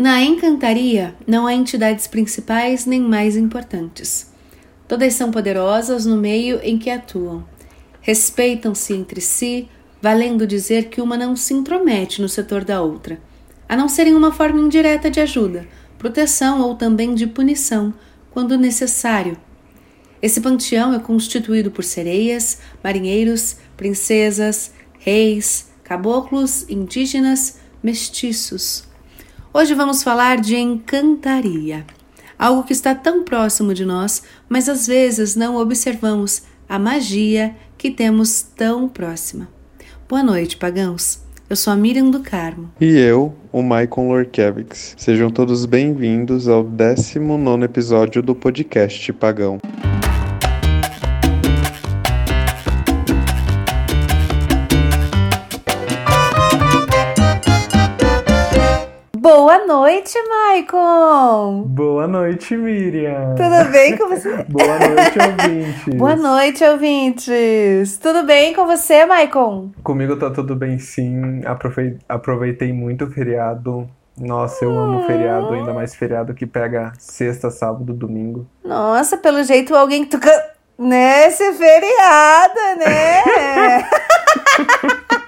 Na encantaria não há entidades principais nem mais importantes. Todas são poderosas no meio em que atuam. Respeitam-se entre si, valendo dizer que uma não se intromete no setor da outra, a não ser em uma forma indireta de ajuda, proteção ou também de punição, quando necessário. Esse panteão é constituído por sereias, marinheiros, princesas, reis, caboclos, indígenas, mestiços Hoje vamos falar de encantaria, algo que está tão próximo de nós, mas às vezes não observamos a magia que temos tão próxima. Boa noite, pagãos. Eu sou a Miriam do Carmo. E eu, o Maicon Lorkevics. Sejam todos bem-vindos ao 19 episódio do podcast Pagão. Noite, Maicon! Boa noite, Miriam! Tudo bem com você? Boa noite, ouvintes! Boa noite, ouvintes! Tudo bem com você, Maicon? Comigo tá tudo bem, sim. Aproveitei muito o feriado. Nossa, eu amo feriado, ainda mais feriado que pega sexta, sábado, domingo. Nossa, pelo jeito alguém que tu... Nesse feriado, né?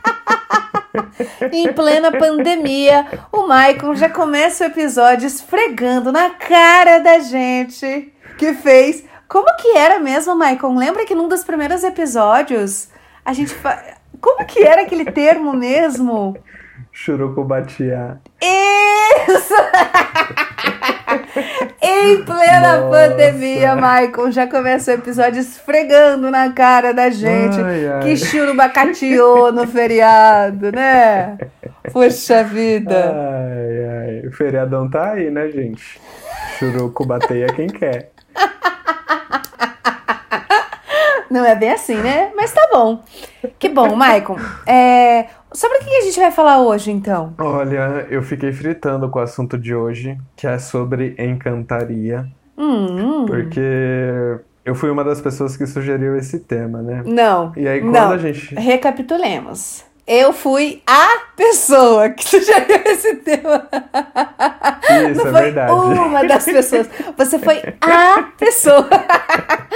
em plena pandemia, o Maicon já começa o episódio esfregando na cara da gente que fez. Como que era mesmo, Maicon? Lembra que num dos primeiros episódios a gente. Fa... Como que era aquele termo mesmo? Churucubatia. Isso! em plena Nossa. pandemia, Michael já começa o episódio esfregando na cara da gente ai, ai. que churubacateou no feriado, né? Poxa vida. Ai, ai. O feriadão tá aí, né, gente? Churucubateia quem quer. Não é bem assim, né? Mas tá bom. Que bom, Maicon. É, Sobre o que a gente vai falar hoje, então? Olha, eu fiquei fritando com o assunto de hoje, que é sobre encantaria. Hum. Porque eu fui uma das pessoas que sugeriu esse tema, né? Não. E aí quando não. a gente. Recapitulemos. Eu fui a pessoa que sugeriu esse tema. Isso, Não é foi verdade. Uma das pessoas. Você foi a pessoa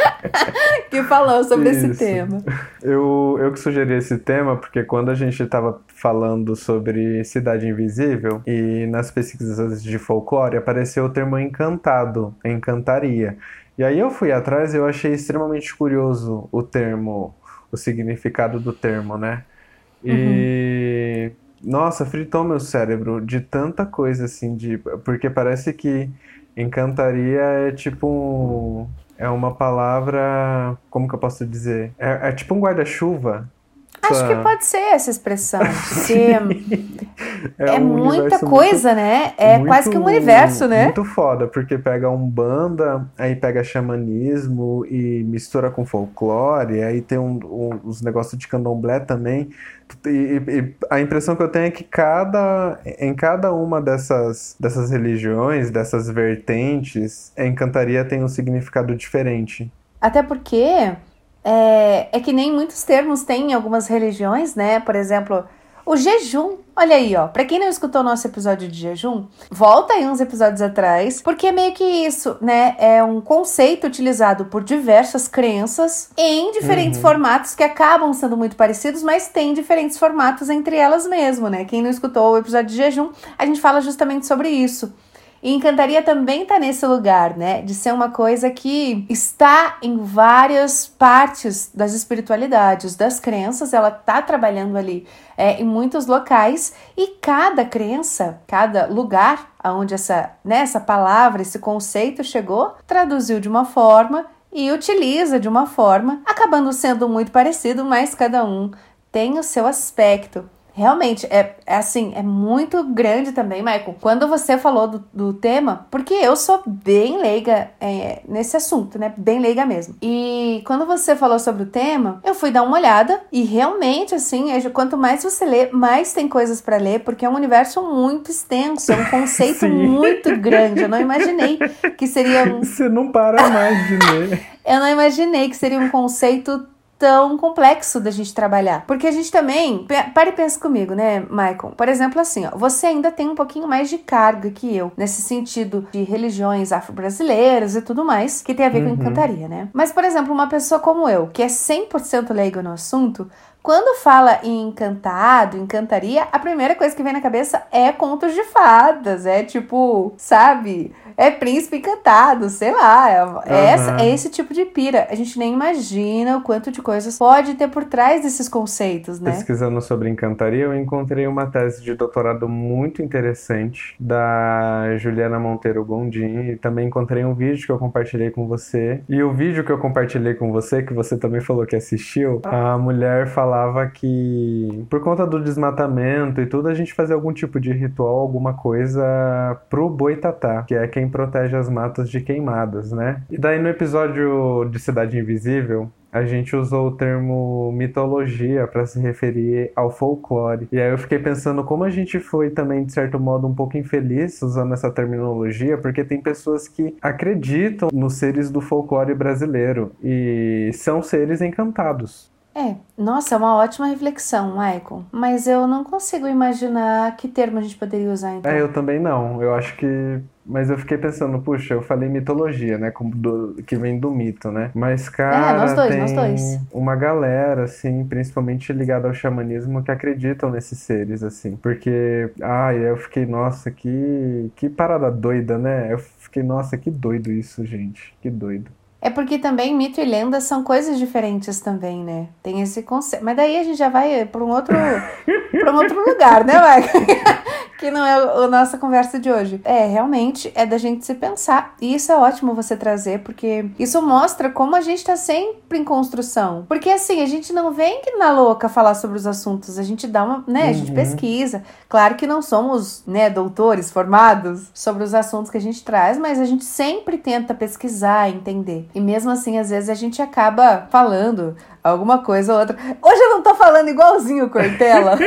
que falou sobre Isso. esse tema. Eu, eu que sugeri esse tema porque quando a gente estava falando sobre Cidade Invisível e nas pesquisas de folclore apareceu o termo encantado, encantaria. E aí eu fui atrás e eu achei extremamente curioso o termo, o significado do termo, né? E uhum. nossa, fritou meu cérebro de tanta coisa assim, de porque parece que encantaria é tipo um, é uma palavra, como que eu posso dizer? É, é tipo um guarda-chuva. Acho que pode ser essa expressão. É, é um muita coisa, muito, né? É muito, quase que um universo, né? Muito foda, porque pega um banda, aí pega xamanismo e mistura com folclore, aí tem um, um, os negócios de candomblé também. E, e, a impressão que eu tenho é que cada, em cada uma dessas, dessas religiões, dessas vertentes, a encantaria tem um significado diferente. Até porque é, é que nem muitos termos têm em algumas religiões, né? Por exemplo, o jejum. Olha aí, ó. Pra quem não escutou o nosso episódio de jejum, volta aí uns episódios atrás, porque é meio que isso, né? É um conceito utilizado por diversas crenças em diferentes uhum. formatos que acabam sendo muito parecidos, mas tem diferentes formatos entre elas mesmo, né? Quem não escutou o episódio de jejum, a gente fala justamente sobre isso. E encantaria também está nesse lugar, né? De ser uma coisa que está em várias partes das espiritualidades, das crenças, ela está trabalhando ali é, em muitos locais. E cada crença, cada lugar onde essa, né, essa palavra, esse conceito chegou, traduziu de uma forma e utiliza de uma forma, acabando sendo muito parecido, mas cada um tem o seu aspecto realmente, é, é, assim, é muito grande também, Michael. Quando você falou do, do tema, porque eu sou bem leiga é, nesse assunto, né? Bem leiga mesmo. E quando você falou sobre o tema, eu fui dar uma olhada e realmente, assim, é, quanto mais você lê, mais tem coisas para ler, porque é um universo muito extenso, é um conceito muito grande. Eu não imaginei que seria. Um... Você não para mais de ler. eu não imaginei que seria um conceito tão complexo da gente trabalhar. Porque a gente também, pare e pensa comigo, né, Michael? Por exemplo, assim, ó, você ainda tem um pouquinho mais de carga que eu, nesse sentido de religiões afro-brasileiras e tudo mais, que tem a ver uhum. com encantaria, né? Mas, por exemplo, uma pessoa como eu, que é 100% leiga no assunto, quando fala em encantado, encantaria, a primeira coisa que vem na cabeça é contos de fadas. É tipo, sabe? É príncipe encantado, sei lá. É, uhum. essa, é esse tipo de pira. A gente nem imagina o quanto de coisas pode ter por trás desses conceitos, né? Pesquisando sobre encantaria, eu encontrei uma tese de doutorado muito interessante da Juliana Monteiro Gondim. E também encontrei um vídeo que eu compartilhei com você. E o vídeo que eu compartilhei com você, que você também falou que assistiu, a mulher falava falava que por conta do desmatamento e tudo, a gente fazia algum tipo de ritual, alguma coisa pro boitatá, que é quem protege as matas de queimadas, né? E daí no episódio de Cidade Invisível, a gente usou o termo mitologia para se referir ao folclore. E aí eu fiquei pensando como a gente foi também, de certo modo, um pouco infeliz usando essa terminologia, porque tem pessoas que acreditam nos seres do folclore brasileiro e são seres encantados. É, nossa, é uma ótima reflexão, Michael. Mas eu não consigo imaginar que termo a gente poderia usar então. É, eu também não. Eu acho que. Mas eu fiquei pensando, puxa, eu falei mitologia, né? Do... que vem do mito, né? Mas, cara, é, nós dois, tem nós dois. uma galera, assim, principalmente ligada ao xamanismo, que acreditam nesses seres, assim. Porque, ai, eu fiquei, nossa, que, que parada doida, né? Eu fiquei, nossa, que doido isso, gente. Que doido. É porque também mito e lenda são coisas diferentes também, né? Tem esse conceito. Mas daí a gente já vai para um outro para um outro lugar, né, Michael? que não é a nossa conversa de hoje. É, realmente é da gente se pensar. E isso é ótimo você trazer, porque isso mostra como a gente tá sempre em construção. Porque assim, a gente não vem que na louca falar sobre os assuntos, a gente dá uma, né, a gente uhum. pesquisa. Claro que não somos, né, doutores formados sobre os assuntos que a gente traz, mas a gente sempre tenta pesquisar, entender. E mesmo assim, às vezes a gente acaba falando alguma coisa ou outra. Hoje eu não tô falando igualzinho o Cortella.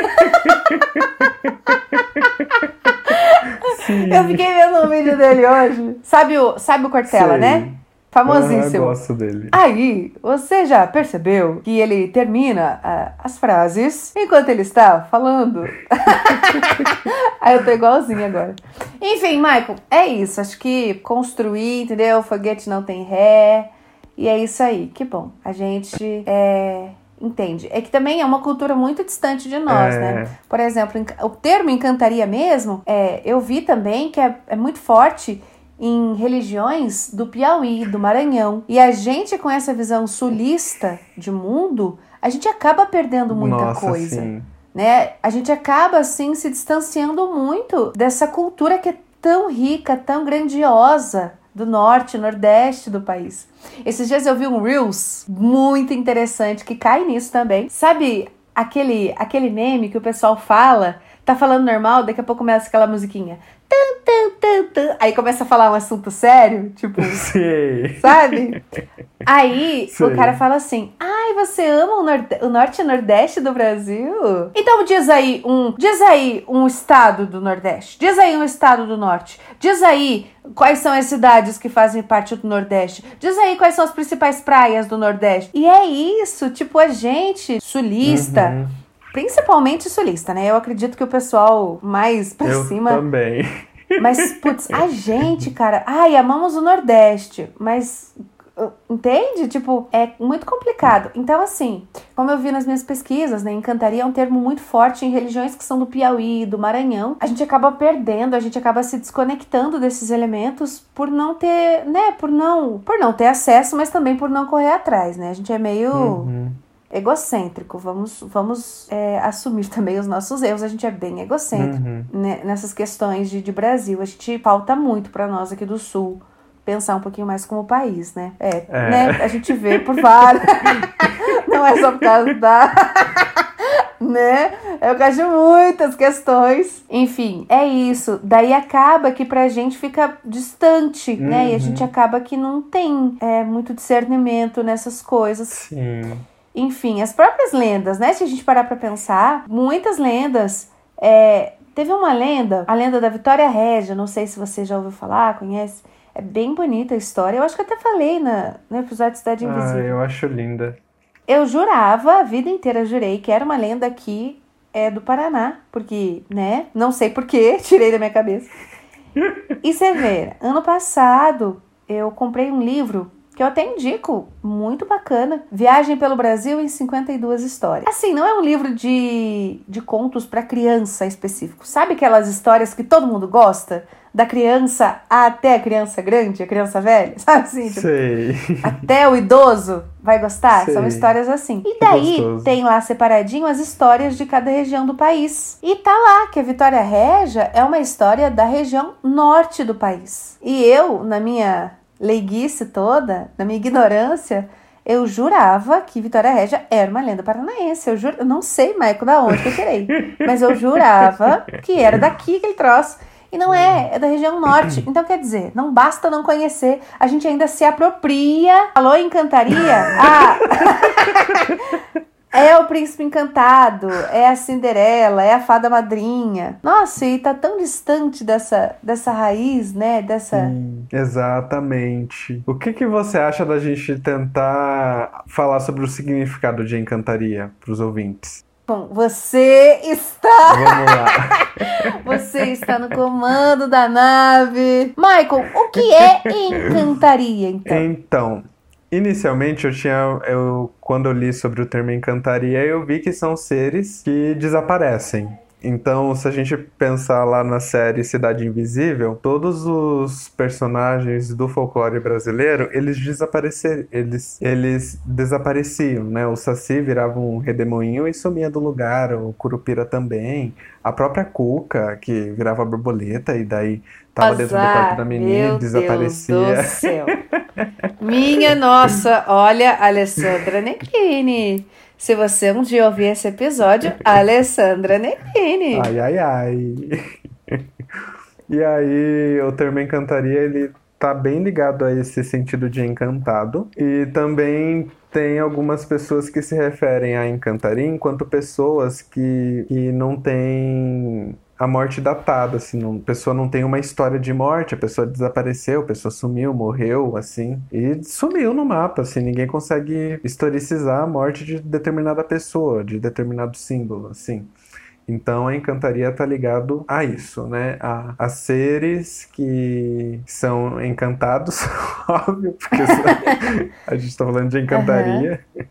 Sim. Eu fiquei vendo um vídeo dele hoje. Sabe o, sabe o Cortella, Sei. né? Famosíssimo. Ah, eu gosto dele. Aí, você já percebeu que ele termina uh, as frases enquanto ele está falando? Aí eu tô igualzinho agora. Enfim, Michael, é isso. Acho que construir, entendeu? Foguete não tem ré. E é isso aí, que bom. A gente é, entende. É que também é uma cultura muito distante de nós, é. né? Por exemplo, o termo encantaria mesmo, é, eu vi também que é, é muito forte em religiões do Piauí, do Maranhão. E a gente, com essa visão sulista de mundo, a gente acaba perdendo muita Nossa, coisa. Sim. Né? A gente acaba, assim, se distanciando muito dessa cultura que é tão rica, tão grandiosa do norte, nordeste do país. Esses dias eu vi um Reels muito interessante que cai nisso também. Sabe aquele, aquele meme que o pessoal fala, tá falando normal, daqui a pouco começa aquela musiquinha. Tum, tum, tum, tum. Aí começa a falar um assunto sério, tipo. Sim. Sabe? Aí o cara fala assim: Ai, você ama o, nord o norte e nordeste do Brasil? Então diz aí um. Diz aí um estado do Nordeste. Diz aí um estado do norte. Diz aí quais são as cidades que fazem parte do Nordeste. Diz aí quais são as principais praias do Nordeste. E é isso, tipo, a gente, sulista. Uhum Principalmente sulista, né? Eu acredito que o pessoal mais pra eu cima. Também. Mas, putz, a gente, cara. Ai, amamos o Nordeste. Mas uh, Entende? Tipo, é muito complicado. Então, assim, como eu vi nas minhas pesquisas, né? Encantaria é um termo muito forte em religiões que são do Piauí, do Maranhão. A gente acaba perdendo, a gente acaba se desconectando desses elementos por não ter, né? Por não, por não ter acesso, mas também por não correr atrás, né? A gente é meio. Uhum egocêntrico. Vamos, vamos é, assumir também os nossos erros. A gente é bem egocêntrico uhum. né, nessas questões de, de Brasil. A gente falta muito para nós aqui do Sul pensar um pouquinho mais como país, né? É, é. né? A gente vê por vários. Não é só por causa da. né? Eu de muitas questões. Enfim, é isso. Daí acaba que pra gente fica distante, uhum. né? E a uhum. gente acaba que não tem é, muito discernimento nessas coisas. Sim. Enfim, as próprias lendas, né? Se a gente parar para pensar, muitas lendas. É, teve uma lenda, a lenda da Vitória Régia, não sei se você já ouviu falar, conhece. É bem bonita a história. Eu acho que até falei na, no episódio de Cidade Invisível. Ah, eu acho linda. eu jurava, a vida inteira jurei que era uma lenda aqui é do Paraná, porque, né? Não sei porquê, tirei da minha cabeça. E você vê, ano passado eu comprei um livro que eu até indico, muito bacana. Viagem pelo Brasil em 52 histórias. Assim, não é um livro de, de contos para criança específico. Sabe aquelas histórias que todo mundo gosta? Da criança até a criança grande, a criança velha, sabe assim? Tipo, Sei. Até o idoso vai gostar? Sei. São histórias assim. E daí tem lá separadinho as histórias de cada região do país. E tá lá que a Vitória Régia é uma história da região norte do país. E eu, na minha leiguice toda, na minha ignorância, eu jurava que Vitória Régia era uma lenda paranaense. Eu, juro, eu não sei, Maico, da onde que eu tirei. Mas eu jurava que era daqui que ele troço. E não é, é da região norte. Então, quer dizer, não basta não conhecer, a gente ainda se apropria. Alô, encantaria? Ah! É o príncipe encantado, é a Cinderela, é a fada madrinha. Nossa, e tá tão distante dessa, dessa raiz, né? Dessa. Sim, exatamente. O que, que você acha da gente tentar falar sobre o significado de encantaria para os ouvintes? Bom, você está. Vamos lá. você está no comando da nave. Michael, o que é encantaria, então? Então, Inicialmente eu tinha, eu quando eu li sobre o termo encantaria, eu vi que são seres que desaparecem. Então, se a gente pensar lá na série Cidade Invisível, todos os personagens do folclore brasileiro, eles desapareceram, eles, eles desapareciam, né? O Saci virava um redemoinho e sumia do lugar, o Curupira também, a própria Cuca, que virava borboleta e daí tava Azar, dentro do quarto da menina e desaparecia. Deus do céu. Minha nossa, olha, Alessandra Necchini. Se você um dia ouvir esse episódio, Alessandra Necchini. Ai, ai, ai. E aí, o termo encantaria, ele tá bem ligado a esse sentido de encantado. E também tem algumas pessoas que se referem a encantaria enquanto pessoas que, que não têm a morte datada, assim, não, a pessoa não tem uma história de morte, a pessoa desapareceu, a pessoa sumiu, morreu, assim, e sumiu no mapa, assim, ninguém consegue historicizar a morte de determinada pessoa, de determinado símbolo, assim. Então a encantaria está ligado a isso, né? A, a seres que são encantados, óbvio, porque a gente está falando de encantaria. Uhum.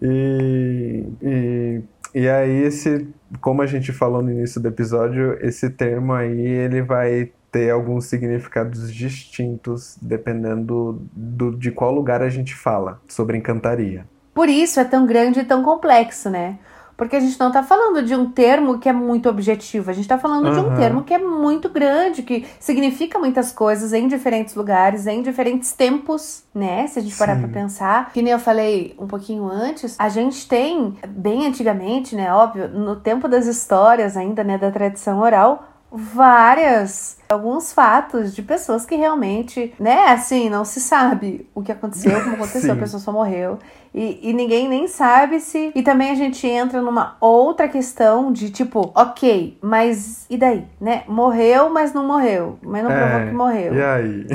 E, e e aí, esse, como a gente falou no início do episódio, esse termo aí ele vai ter alguns significados distintos dependendo do, de qual lugar a gente fala sobre encantaria. Por isso é tão grande e tão complexo, né? Porque a gente não está falando de um termo que é muito objetivo, a gente está falando uhum. de um termo que é muito grande, que significa muitas coisas em diferentes lugares, em diferentes tempos, né? Se a gente parar para pensar, que nem eu falei um pouquinho antes, a gente tem, bem antigamente, né? Óbvio, no tempo das histórias ainda, né? Da tradição oral, várias alguns fatos de pessoas que realmente, né, assim, não se sabe o que aconteceu, como aconteceu, a pessoa só morreu. E, e, ninguém nem sabe se. E também a gente entra numa outra questão de tipo, ok, mas e daí, né? Morreu, mas não morreu. Mas não provou é, que morreu. E aí?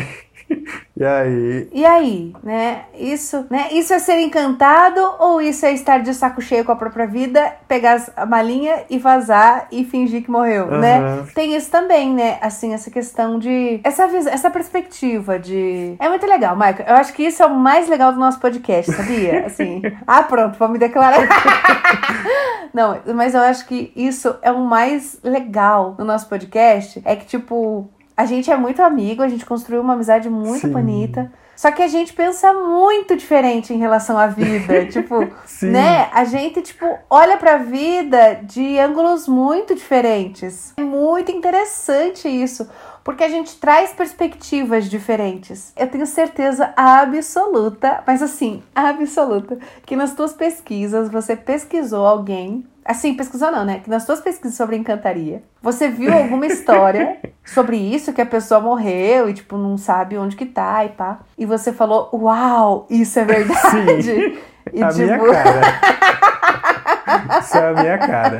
E aí? E aí, né? Isso, né? Isso é ser encantado ou isso é estar de saco cheio com a própria vida, pegar a malinha e vazar e fingir que morreu, uhum. né? Tem isso também, né? Assim, essa questão de essa essa perspectiva de é muito legal, Michael. Eu acho que isso é o mais legal do nosso podcast, sabia? Assim, ah, pronto, vou me declarar. Não, mas eu acho que isso é o mais legal no nosso podcast, é que tipo a gente é muito amigo, a gente construiu uma amizade muito Sim. bonita. Só que a gente pensa muito diferente em relação à vida. tipo, Sim. né? A gente, tipo, olha pra vida de ângulos muito diferentes. É muito interessante isso. Porque a gente traz perspectivas diferentes. Eu tenho certeza absoluta, mas assim, absoluta, que nas tuas pesquisas você pesquisou alguém Assim, pesquisou não, né? Que nas suas pesquisas sobre encantaria, você viu alguma história sobre isso, que a pessoa morreu e, tipo, não sabe onde que tá e pá. E você falou, uau, isso é verdade. Sim, e, a tipo... minha cara. isso é a minha cara.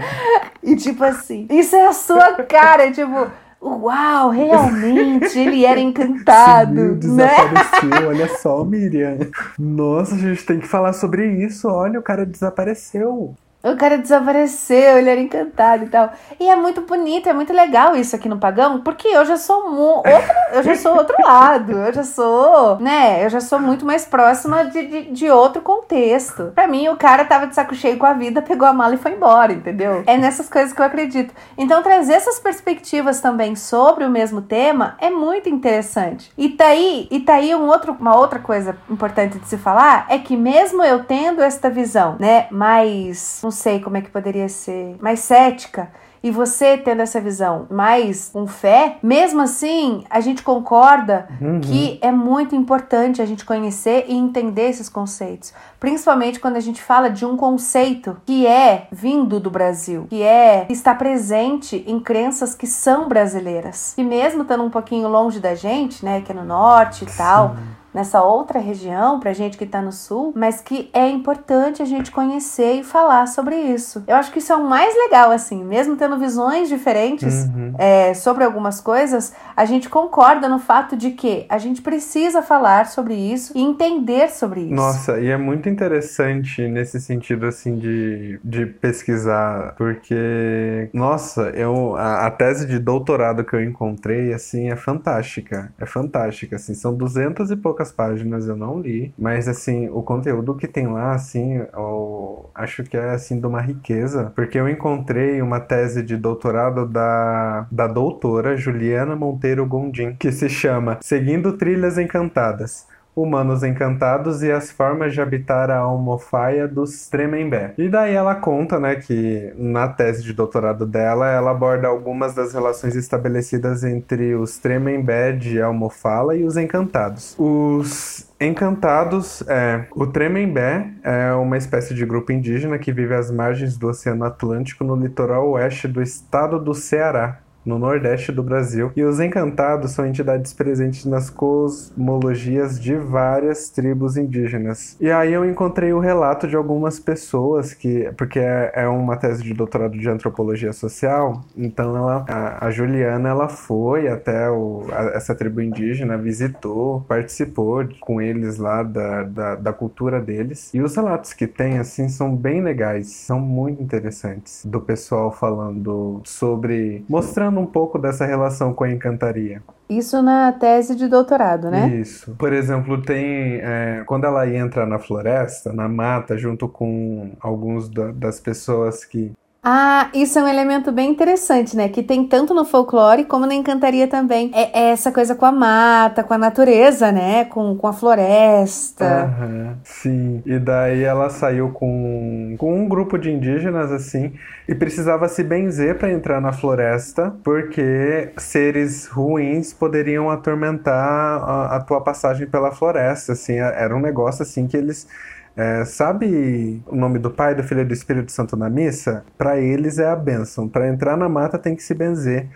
E tipo assim, isso é a sua cara, tipo... Uau, realmente, ele era encantado, Sumiu, né? desapareceu, olha só, Miriam. Nossa, a gente tem que falar sobre isso. Olha, o cara desapareceu. O cara desapareceu, ele era encantado e tal. E é muito bonito, é muito legal isso aqui no Pagão, porque eu já sou outro, eu já sou outro lado, eu já sou, né, eu já sou muito mais próxima de, de, de outro contexto. Pra mim, o cara tava de saco cheio com a vida, pegou a mala e foi embora, entendeu? É nessas coisas que eu acredito. Então, trazer essas perspectivas também sobre o mesmo tema é muito interessante. E tá aí, e tá aí um outro, uma outra coisa importante de se falar, é que mesmo eu tendo esta visão, né, mais, sei como é que poderia ser, mais cética, e você tendo essa visão mais com fé, mesmo assim, a gente concorda Uhum. que é muito importante a gente conhecer e entender esses conceitos. Principalmente quando a gente fala de um conceito que é vindo do Brasil, que é está presente em crenças que são brasileiras. E mesmo estando um pouquinho longe da gente, né, que é no norte e tal, nessa outra região, pra gente que tá no sul, mas que é importante a gente conhecer e falar sobre isso. Eu acho que isso é o mais legal, assim, mesmo tendo visões diferentes Uhum. é, sobre algumas coisas, a gente concorda no fato de que a gente precisa falar sobre isso e entender sobre isso. Nossa, e é muito interessante nesse sentido, assim, de, de pesquisar, porque, nossa, eu, a, a tese de doutorado que eu encontrei, assim, é fantástica. É fantástica, assim, são duzentas e poucas páginas, eu não li, mas, assim, o conteúdo que tem lá, assim, eu acho que é, assim, de uma riqueza, porque eu encontrei uma tese de doutorado da, da doutora Juliana Monteiro Gondim, que se chama Seguindo Trilhas Encantadas. Humanos Encantados e as Formas de Habitar a Almofaia dos Tremembé. E daí ela conta, né, que na tese de doutorado dela, ela aborda algumas das relações estabelecidas entre os Tremembé de Almofala e os Encantados. Os Encantados, é, o Tremembé é uma espécie de grupo indígena que vive às margens do Oceano Atlântico no litoral oeste do estado do Ceará, no nordeste do Brasil. E os encantados são entidades presentes nas cosmologias de várias tribos indígenas. E aí eu encontrei o relato de algumas pessoas que, porque é, é uma tese de doutorado de antropologia social, então ela, a, a Juliana ela foi até o, a- essa tribo indígena, visitou, participou com eles lá da, da, da cultura deles. E os relatos que tem, assim, são bem legais, são muito interessantes. Do pessoal falando sobre. mostrando um pouco dessa relação com a encantaria. Isso na tese de doutorado, né? Isso. Por exemplo, tem. é, quando ela entra na floresta, na mata, junto com alguns da- das pessoas que. Ah, isso é um elemento bem interessante, né? Que tem tanto no folclore como na encantaria também. É, é essa coisa com a mata, com a natureza, né? Com, com a floresta. Aham, sim. E daí ela saiu com, com um grupo de indígenas, assim, e precisava se benzer para entrar na floresta, porque seres ruins poderiam atormentar a, a tua passagem pela floresta, assim. Era um negócio, assim, que eles... é, sabe o nome do Pai, do Filho e do Espírito Santo na missa? Para eles é a bênção. Para entrar na mata tem que se benzer.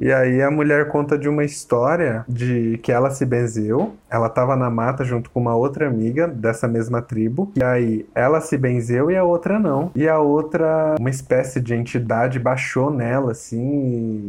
E aí a mulher conta de uma história de que ela se benzeu, ela estava na mata junto com uma outra amiga dessa mesma tribo, e aí ela se benzeu e a outra não. E a outra, uma espécie de entidade baixou nela, assim,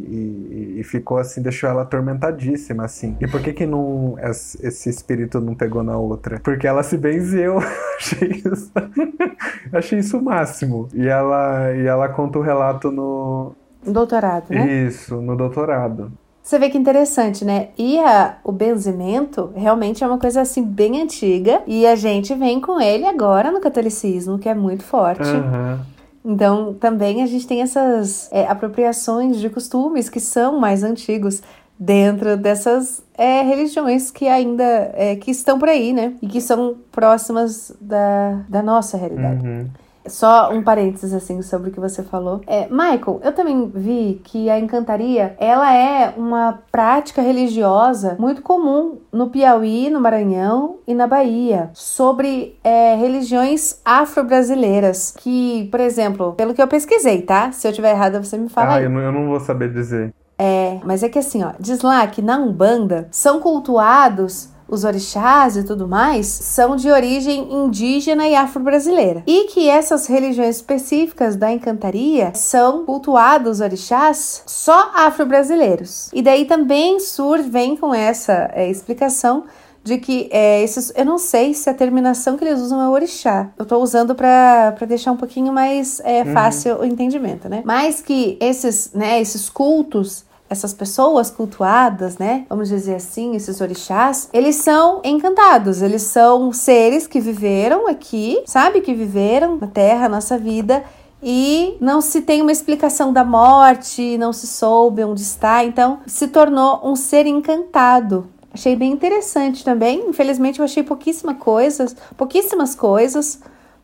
e, e- e ficou assim, deixou ela atormentadíssima, assim. E por que que não, es- esse espírito não pegou na outra? Porque ela se benzeu. Achei isso, achei isso o máximo. E ela, e ela conta o relato no, Doutorado, né? isso, no doutorado. Você vê que interessante, né? E a- o benzimento realmente é uma coisa assim bem antiga e a gente vem com ele agora no catolicismo, que é muito forte. Aham. Então, também a gente tem essas é, apropriações de costumes que são mais antigos dentro dessas é, religiões que ainda é, que estão por aí, né? E que são próximas da, da nossa realidade. Uhum. Só um parênteses assim sobre o que você falou. É, Michael, eu também vi que a encantaria, ela é uma prática religiosa muito comum no Piauí, no Maranhão e na Bahia, sobre é, religiões afro-brasileiras, que, por exemplo, pelo que eu pesquisei, tá? Se eu tiver errada, você me fala Ah, eu não, eu não vou saber dizer. É, mas é que assim, ó, diz lá que na Umbanda são cultuados os orixás e tudo mais, são de origem indígena e afro-brasileira. E que essas religiões específicas da encantaria são cultuados orixás só afro-brasileiros. E daí também surge, vem com essa é, explicação de que é, esses, eu não sei se a terminação que eles usam é orixá. Eu tô usando para deixar um pouquinho mais é, uhum. fácil uhum. o entendimento, né? Mas que esses, né, esses cultos essas pessoas cultuadas, né? Vamos dizer assim, esses orixás, eles são encantados, eles são seres que viveram aqui, sabe? Que viveram na Terra, nossa vida. E não se tem uma explicação da morte, não se soube onde está, então se tornou um ser encantado. Achei bem interessante também. Infelizmente eu achei pouquíssimas coisas, pouquíssimas coisas,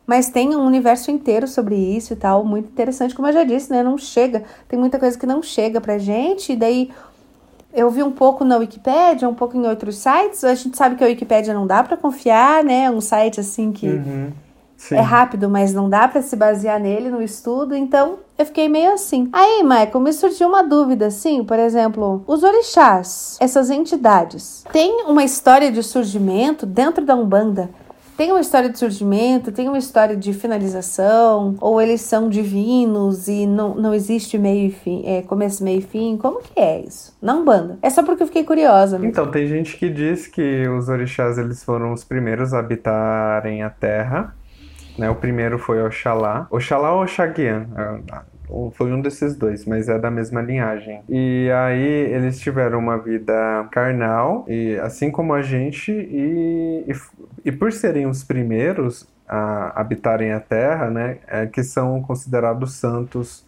mas tem um universo inteiro sobre isso e tal, muito interessante. Como eu já disse, né? Não chega, tem muita coisa que não chega pra gente, e daí eu vi um pouco na Wikipédia, um pouco em outros sites. A gente sabe que a Wikipédia não dá para confiar, né? É um site assim que uhum. é rápido, mas não dá para se basear nele no estudo. Então, eu fiquei meio assim. Aí, Michael, me surgiu uma dúvida, assim, por exemplo, os orixás, essas entidades, têm uma história de surgimento dentro da Umbanda? Tem uma história de surgimento, tem uma história de finalização, ou eles são divinos e não, não existe meio e fim, é, começo, meio e fim? Como que é isso? Não banda. É só porque eu fiquei curiosa. Mesmo. Então, tem gente que diz que os orixás eles foram os primeiros a habitarem a Terra né? O primeiro foi Oxalá. Oxalá ou Oxaguian? Foi um desses dois, mas é da mesma linhagem. E aí eles tiveram uma vida carnal, e assim como a gente, e, e, e por serem os primeiros a habitarem a Terra, né, é, que são considerados santos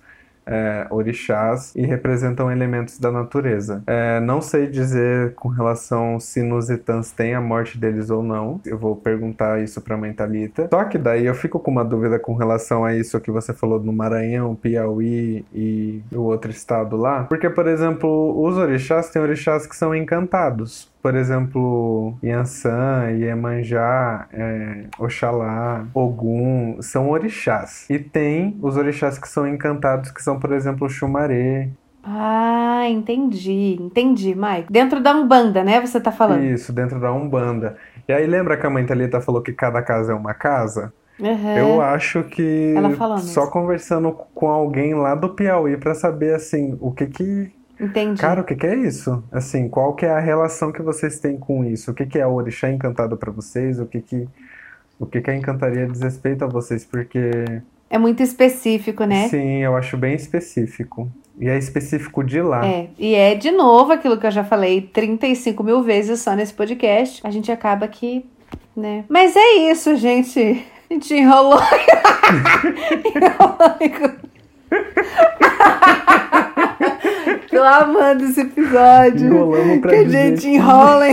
é, orixás e representam elementos da natureza. É, não sei dizer com relação se nos Itãs tem a morte deles ou não. Eu vou perguntar isso para a Mentalita. Só que daí eu fico com uma dúvida com relação a isso que você falou no Maranhão, Piauí e o outro estado lá. Porque, por exemplo, os orixás têm orixás que são encantados por exemplo, Yansan, Iemanjá, é, Oxalá, Ogum, são orixás. E tem os orixás que são encantados, que são, por exemplo, Xumaré, ah, entendi, entendi, Mike. Dentro da Umbanda, né? Você tá falando? Isso, dentro da Umbanda. E aí lembra que a mãe Thalita falou que cada casa é uma casa? Uhum. Eu acho que só conversando com alguém lá do Piauí para saber assim o que que Entendi. Cara, o que, que, é isso? Assim, qual que é a relação que vocês têm com isso? O que, que é o orixá encantado para vocês? O que que o que que a encantaria diz respeito a vocês? Porque é muito específico, né? Sim, eu acho bem específico. E é específico de lá. É, e é de novo aquilo que eu já falei 35 mil vezes só nesse podcast. A gente acaba que, né? Mas é isso, gente. A gente enrolou. enrolou. Tô amando esse episódio. Enrolamos pra que a gente enrola.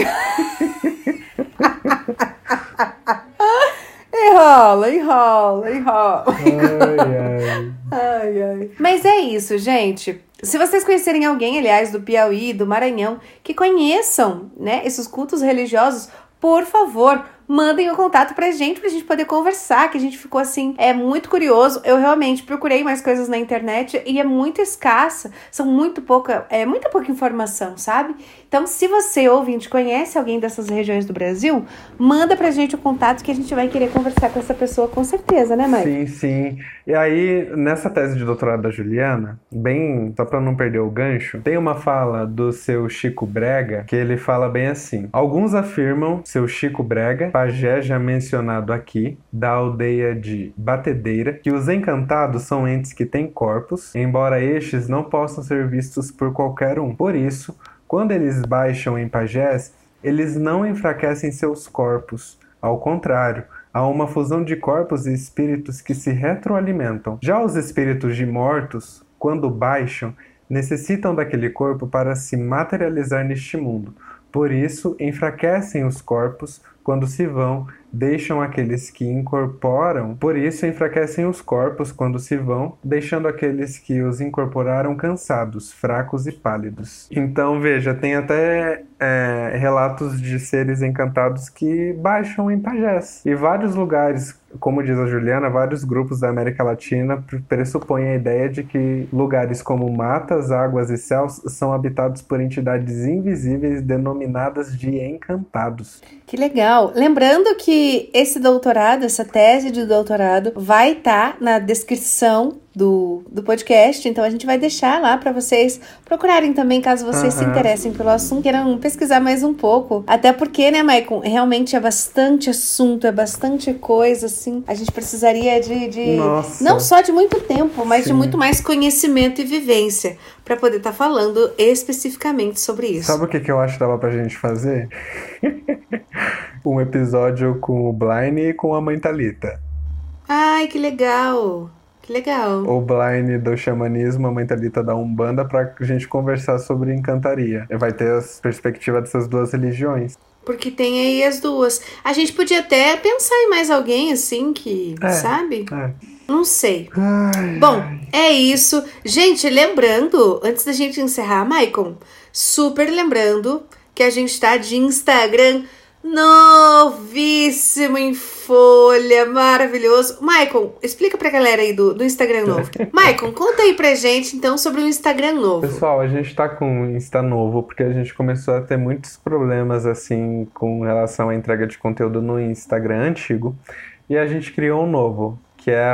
enrola, enrola, enrola. Ai, ai. ai, ai. Mas é isso, gente. Se vocês conhecerem alguém, aliás, do Piauí, do Maranhão, que conheçam, né, esses cultos religiosos, por favor, mandem o um contato pra gente, pra gente poder conversar, que a gente ficou assim, é muito curioso. Eu realmente procurei mais coisas na internet e é muito escassa, são muito pouca, é muita pouca informação, sabe? Então, se você, ouvinte, conhece alguém dessas regiões do Brasil, manda pra gente o contato que a gente vai querer conversar com essa pessoa com certeza, né, Mike? Sim, sim. E aí, nessa tese de doutorado da Juliana, bem, só pra não perder o gancho, tem uma fala do seu Chico Brega que ele fala bem assim: Alguns afirmam, seu Chico Brega, pajé já mencionado aqui, da aldeia de Batedeira, que os encantados são entes que têm corpos, embora estes não possam ser vistos por qualquer um. Por isso, quando eles baixam em pajés, eles não enfraquecem seus corpos. Ao contrário, há uma fusão de corpos e espíritos que se retroalimentam. Já os espíritos de mortos, quando baixam, necessitam daquele corpo para se materializar neste mundo. Por isso, enfraquecem os corpos quando se vão, deixam aqueles que incorporam, por isso enfraquecem os corpos quando se vão, deixando aqueles que os incorporaram cansados, fracos e pálidos. Então veja, tem até é, relatos de seres encantados que baixam em pajés. E vários lugares como diz a Juliana, vários grupos da América Latina pressupõem a ideia de que lugares como matas, águas e céus são habitados por entidades invisíveis denominadas de encantados. Que legal! Lembrando que esse doutorado, essa tese de doutorado, vai estar tá na descrição do, do podcast. Então a gente vai deixar lá para vocês procurarem também, caso vocês uhum. se interessem pelo assunto, queiram pesquisar mais um pouco. Até porque, né, Maicon, realmente é bastante assunto, é bastante coisa, assim. A gente precisaria de. de não só de muito tempo, mas Sim. de muito mais conhecimento e vivência para poder estar tá falando especificamente sobre isso. Sabe o que, que eu acho que dava pra gente fazer? um episódio com o Blind e com a mãe Thalita. Ai, que legal! Que legal. O Blind do xamanismo, a mentalita da Umbanda, pra gente conversar sobre encantaria. Vai ter as perspectivas dessas duas religiões. Porque tem aí as duas. A gente podia até pensar em mais alguém assim que, é, sabe? É. Não sei. Ai, Bom, ai. é isso. Gente, lembrando, antes da gente encerrar, Maicon, super lembrando que a gente tá de Instagram Novíssimo em folha, maravilhoso. Maicon, explica pra galera aí do, do Instagram novo. Maicon, conta aí pra gente então sobre o Instagram novo. Pessoal, a gente tá com um Insta novo porque a gente começou a ter muitos problemas assim com relação à entrega de conteúdo no Instagram antigo e a gente criou um novo, que é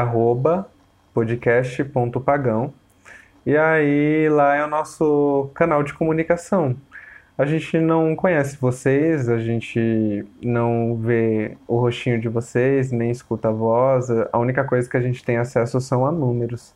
podcast.pagão. E aí lá é o nosso canal de comunicação. A gente não conhece vocês, a gente não vê o rostinho de vocês, nem escuta a voz. A única coisa que a gente tem acesso são a números.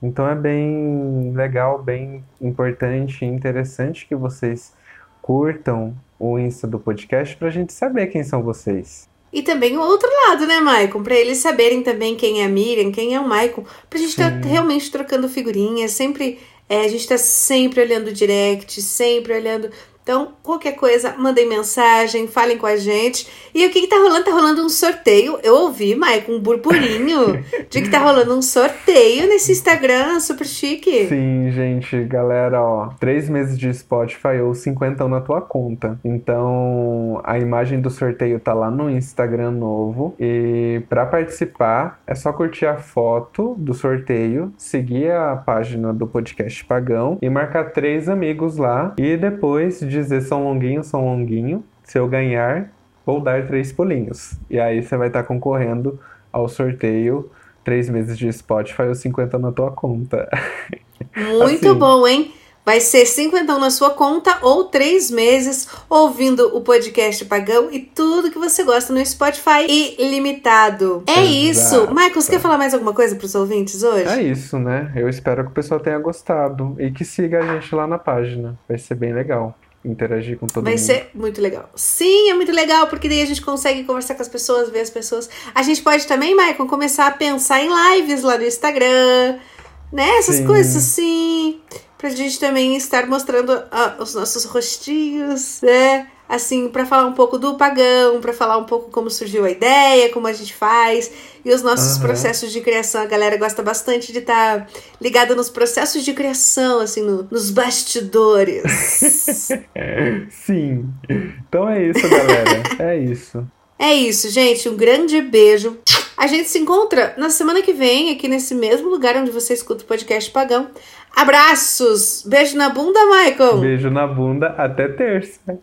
Então é bem legal, bem importante e interessante que vocês curtam o Insta do podcast para a gente saber quem são vocês. E também o outro lado, né, Maicon? Para eles saberem também quem é a Miriam, quem é o Maicon, pra gente estar tá realmente trocando figurinhas, sempre é, a gente está sempre olhando o direct, sempre olhando então, qualquer coisa, mandem mensagem, falem com a gente. E o que, que tá rolando? Tá rolando um sorteio. Eu ouvi, Maicon, um burburinho de que tá rolando um sorteio nesse Instagram super chique. Sim, gente, galera, ó. Três meses de Spotify ou cinquentão na tua conta. Então, a imagem do sorteio tá lá no Instagram novo. E para participar, é só curtir a foto do sorteio, seguir a página do podcast Pagão e marcar três amigos lá. E depois de dizer São Longuinho, São Longuinho. Se eu ganhar, vou dar três pulinhos. E aí você vai estar tá concorrendo ao sorteio três meses de Spotify ou 50 na tua conta. Muito assim. bom, hein? Vai ser 50 na sua conta ou três meses ouvindo o podcast Pagão e tudo que você gosta no Spotify ilimitado. É Exato. isso. Michael, você quer falar mais alguma coisa para os ouvintes hoje? É isso, né? Eu espero que o pessoal tenha gostado e que siga a gente lá na página. Vai ser bem legal interagir com todo Vai mundo. Vai ser muito legal. Sim, é muito legal, porque daí a gente consegue conversar com as pessoas, ver as pessoas. A gente pode também, Michael, começar a pensar em lives lá no Instagram, né? Essas Sim. coisas assim. Pra gente também estar mostrando uh, os nossos rostinhos, né? Assim, para falar um pouco do pagão, para falar um pouco como surgiu a ideia, como a gente faz e os nossos uhum. processos de criação. A galera gosta bastante de estar tá ligada nos processos de criação, assim, no, nos bastidores. Sim. Então é isso, galera. é isso. É isso, gente. Um grande beijo. A gente se encontra na semana que vem, aqui nesse mesmo lugar onde você escuta o podcast Pagão. Abraços! Beijo na bunda, Michael! Beijo na bunda, até terça.